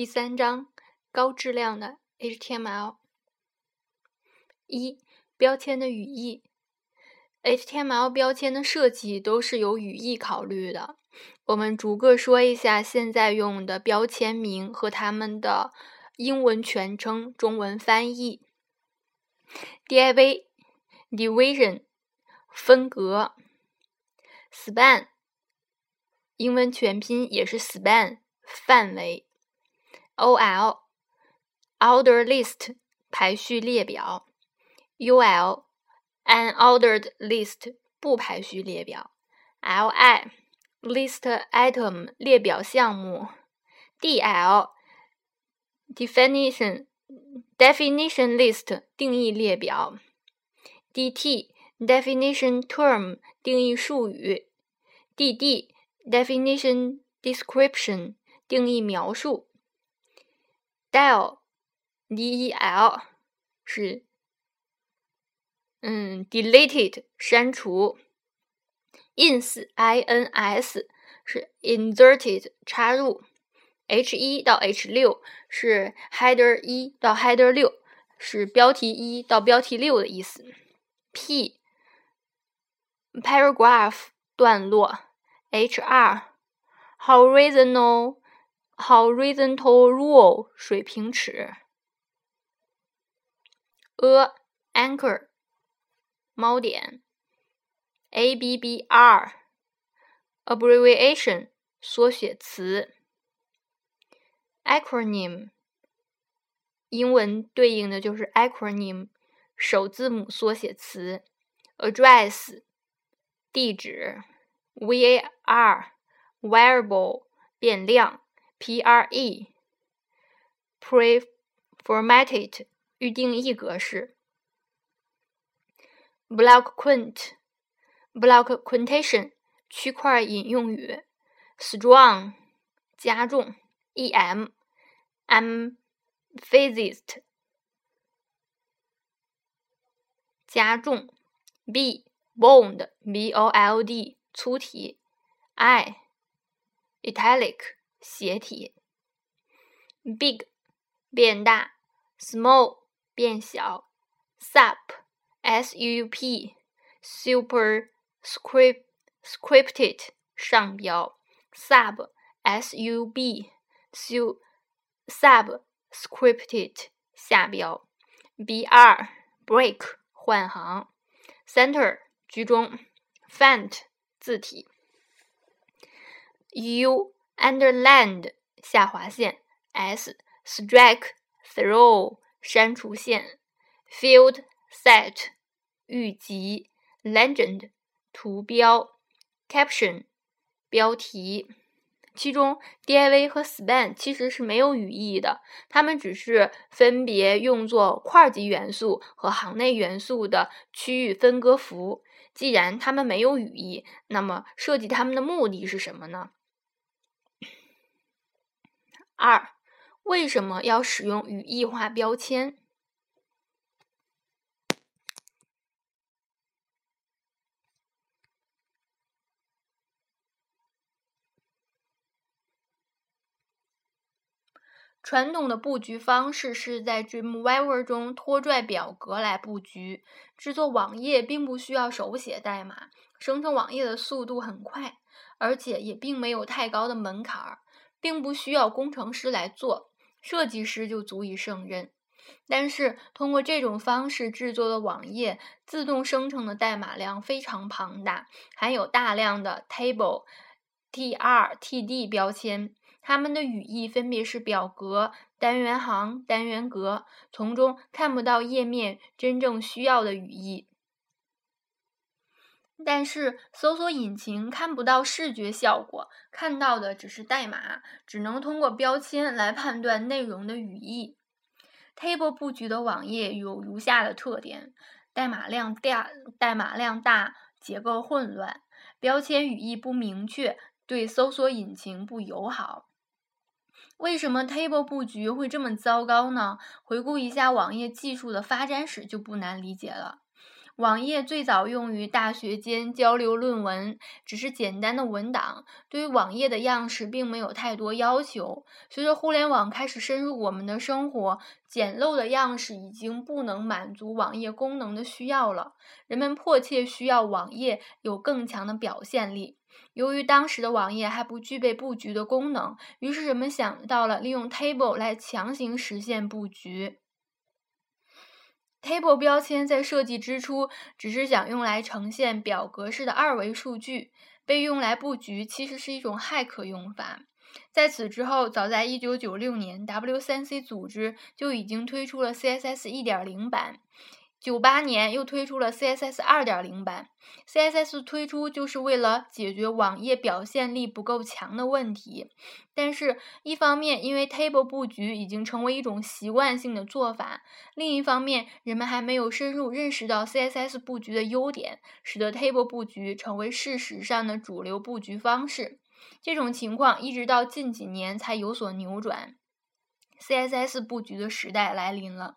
第三章高质量的 HTML。一、标签的语义。HTML 标签的设计都是由语义考虑的。我们逐个说一下现在用的标签名和它们的英文全称、中文翻译。div（division） 分隔，span。英文全拼也是 span 范围，ol order list 排序列表，ul unordered list 不排序列表，li list item 列表项目，dl definition definition list 定义列表，dt definition term 定义术语，dd definition description 定义描述，del，del 是嗯 deleted 删除，ins，ins 是 inserted 插入，h 一到 h 六是 header 一到 header 六是标题一到标题六的意思，p paragraph 段落。HR horizontal horizontal rule 水平尺，a anchor 锚点，ABBR abbreviation 缩写词，acronym 英文对应的就是 acronym 首字母缩写词，address 地址。var variable 变量 ，pre preformatted 预定义格式，block quint block quotation 区块引用语，strong 加重，em emphasized 加重，b bold b o l d 粗体，i italic 斜体，big 变大，small 变小，sup s u p superscripted 上标，sub s u b subscripted 下标，br break 换行，center 居中，font 字体，U underlined 下划线，S strike through 删除线，field set 预集，legend 图标，caption 标题。其中，div 和 span 其实是没有语义的，它们只是分别用作块级元素和行内元素的区域分割符。既然它们没有语义，那么设计它们的目的是什么呢？二，为什么要使用语义化标签？传统的布局方式是在 Dreamweaver 中拖拽表格来布局。制作网页并不需要手写代码，生成网页的速度很快，而且也并没有太高的门槛儿，并不需要工程师来做，设计师就足以胜任。但是，通过这种方式制作的网页，自动生成的代码量非常庞大，含有大量的 table、tr、td 标签。它们的语义分别是表格、单元行、单元格，从中看不到页面真正需要的语义。但是搜索引擎看不到视觉效果，看到的只是代码，只能通过标签来判断内容的语义。Table 布局的网页有如下的特点：代码量大，代码量大，结构混乱，标签语义不明确，对搜索引擎不友好。为什么 table 布局会这么糟糕呢？回顾一下网页技术的发展史就不难理解了。网页最早用于大学间交流论文，只是简单的文档，对于网页的样式并没有太多要求。随着互联网开始深入我们的生活，简陋的样式已经不能满足网页功能的需要了。人们迫切需要网页有更强的表现力。由于当时的网页还不具备布局的功能，于是人们想到了利用 table 来强行实现布局。Table 标签在设计之初只是想用来呈现表格式的二维数据，被用来布局其实是一种骇客用法。在此之后，早在1996年，W3C 组织就已经推出了 CSS 1.0版。九八年又推出了 CSS 二点零版，CSS 推出就是为了解决网页表现力不够强的问题。但是，一方面因为 Table 布局已经成为一种习惯性的做法，另一方面人们还没有深入认识到 CSS 布局的优点，使得 Table 布局成为事实上的主流布局方式。这种情况一直到近几年才有所扭转，CSS 布局的时代来临了。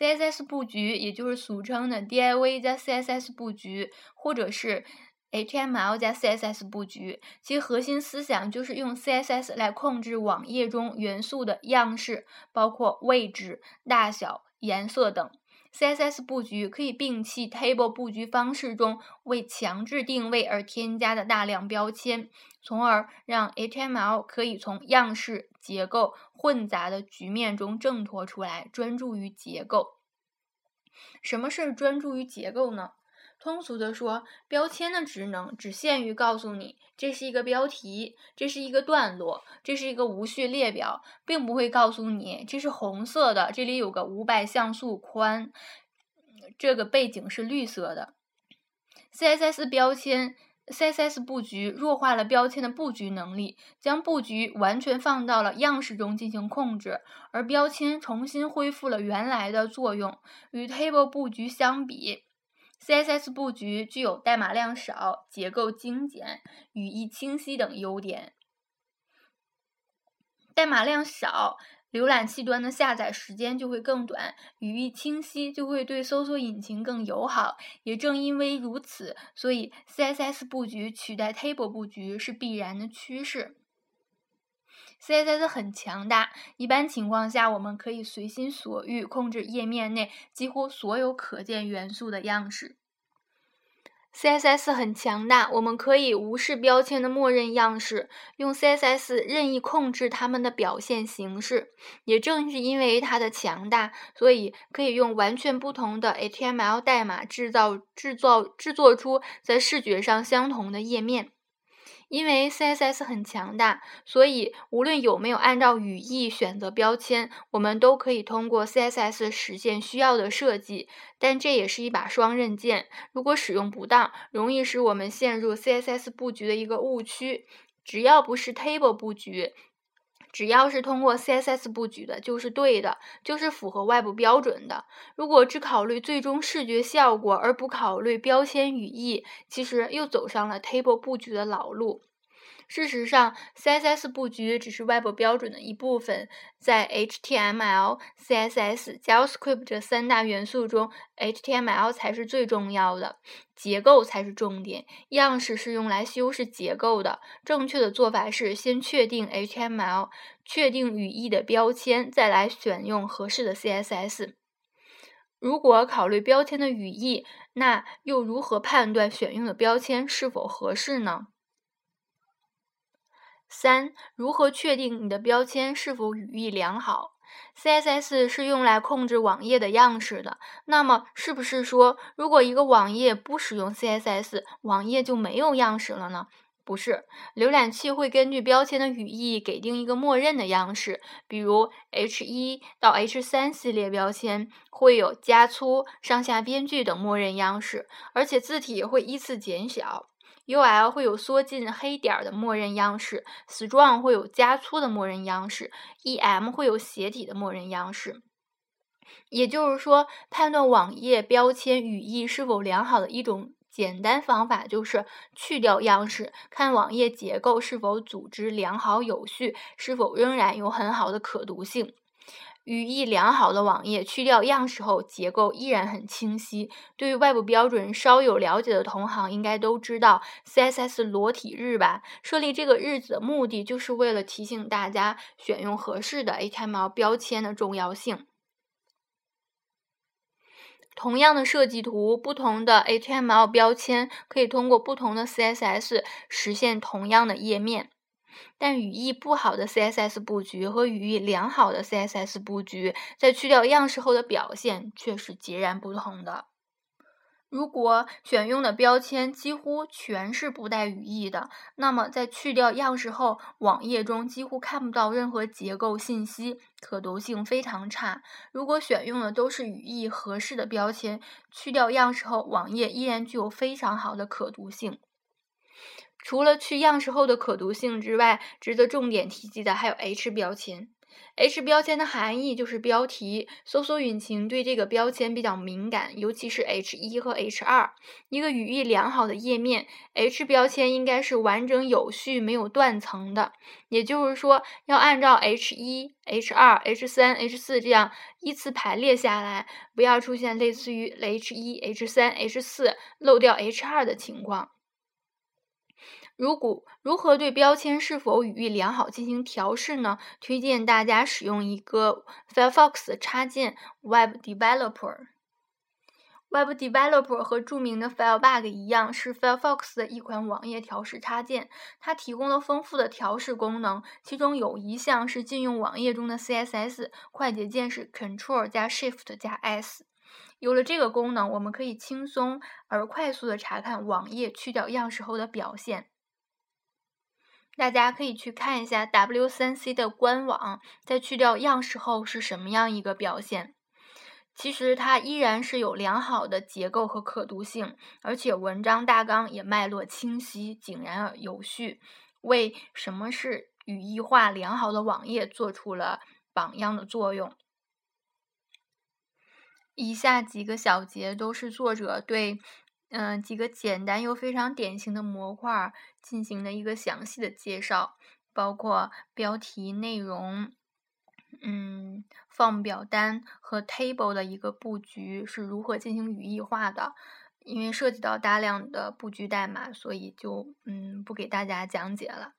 CSS 布局，也就是俗称的 DIV 加 CSS 布局，或者是 HTML 加 CSS 布局，其核心思想就是用 CSS 来控制网页中元素的样式，包括位置、大小、颜色等。CSS 布局可以摒弃 Table 布局方式中为强制定位而添加的大量标签，从而让 HTML 可以从样式结构混杂的局面中挣脱出来，专注于结构。什么是专注于结构呢？通俗的说，标签的职能只限于告诉你这是一个标题，这是一个段落，这是一个无序列表，并不会告诉你这是红色的，这里有个五百像素宽，这个背景是绿色的。CSS 标签，CSS 布局弱化了标签的布局能力，将布局完全放到了样式中进行控制，而标签重新恢复了原来的作用。与 Table 布局相比。CSS 布局具有代码量少、结构精简、语义清晰等优点。代码量少，浏览器端的下载时间就会更短；语义清晰，就会对搜索引擎更友好。也正因为如此，所以 CSS 布局取代 Table 布局是必然的趋势。CSS 很强大，一般情况下，我们可以随心所欲控制页面内几乎所有可见元素的样式。CSS 很强大，我们可以无视标签的默认样式，用 CSS 任意控制它们的表现形式。也正是因为它的强大，所以可以用完全不同的 HTML 代码制造、制造、制作出在视觉上相同的页面。因为 CSS 很强大，所以无论有没有按照语义选择标签，我们都可以通过 CSS 实现需要的设计。但这也是一把双刃剑，如果使用不当，容易使我们陷入 CSS 布局的一个误区。只要不是 Table 布局，只要是通过 CSS 布局的，就是对的，就是符合外部标准的。如果只考虑最终视觉效果，而不考虑标签语义，其实又走上了 Table 布局的老路。事实上，CSS 布局只是外部标准的一部分。在 HTML、CSS、JavaScript 这三大元素中，HTML 才是最重要的，结构才是重点。样式是用来修饰结构的。正确的做法是先确定 HTML，确定语义的标签，再来选用合适的 CSS。如果考虑标签的语义，那又如何判断选用的标签是否合适呢？三、如何确定你的标签是否语义良好？CSS 是用来控制网页的样式的。那么，是不是说，如果一个网页不使用 CSS，网页就没有样式了呢？不是，浏览器会根据标签的语义给定一个默认的样式，比如 H1 到 H3 系列标签会有加粗、上下边距等默认样式，而且字体会依次减小。UL 会有缩进黑点的默认样式，Strong 会有加粗的默认样式，EM 会有斜体的默认样式。也就是说，判断网页标签语义是否良好的一种简单方法，就是去掉样式，看网页结构是否组织良好有序，是否仍然有很好的可读性。语义良好的网页去掉样式后，结构依然很清晰。对于外部标准稍有了解的同行，应该都知道 CSS 裸体日吧？设立这个日子的目的，就是为了提醒大家选用合适的 HTML 标签的重要性。同样的设计图，不同的 HTML 标签可以通过不同的 CSS 实现同样的页面。但语义不好的 CSS 布局和语义良好的 CSS 布局，在去掉样式后的表现却是截然不同的。如果选用的标签几乎全是不带语义的，那么在去掉样式后，网页中几乎看不到任何结构信息，可读性非常差。如果选用的都是语义合适的标签，去掉样式后，网页依然具有非常好的可读性。除了去样式后的可读性之外，值得重点提及的还有 H 标签。H 标签的含义就是标题，搜索引擎对这个标签比较敏感，尤其是 H 一和 H 二。一个语义良好的页面，H 标签应该是完整有序、没有断层的。也就是说，要按照 H 一、H 二、H 三、H 四这样依次排列下来，不要出现类似于 H 一、H 三、H 四漏掉 H 二的情况。如果如何对标签是否语义良好进行调试呢？推荐大家使用一个 Firefox 插件 Web Developer。Web Developer 和著名的 Firebug 一样，是 Firefox 的一款网页调试插件。它提供了丰富的调试功能，其中有一项是禁用网页中的 CSS，快捷键是 Ctrl 加 Shift 加 S。有了这个功能，我们可以轻松而快速的查看网页去掉样式后的表现。大家可以去看一下 W3C 的官网，在去掉样式后是什么样一个表现。其实它依然是有良好的结构和可读性，而且文章大纲也脉络清晰、井然有序，为什么是语义化良好的网页做出了榜样的作用。以下几个小节都是作者对。嗯，几个简单又非常典型的模块进行了一个详细的介绍，包括标题、内容，嗯放表单和 table 的一个布局是如何进行语义化的。因为涉及到大量的布局代码，所以就嗯不给大家讲解了。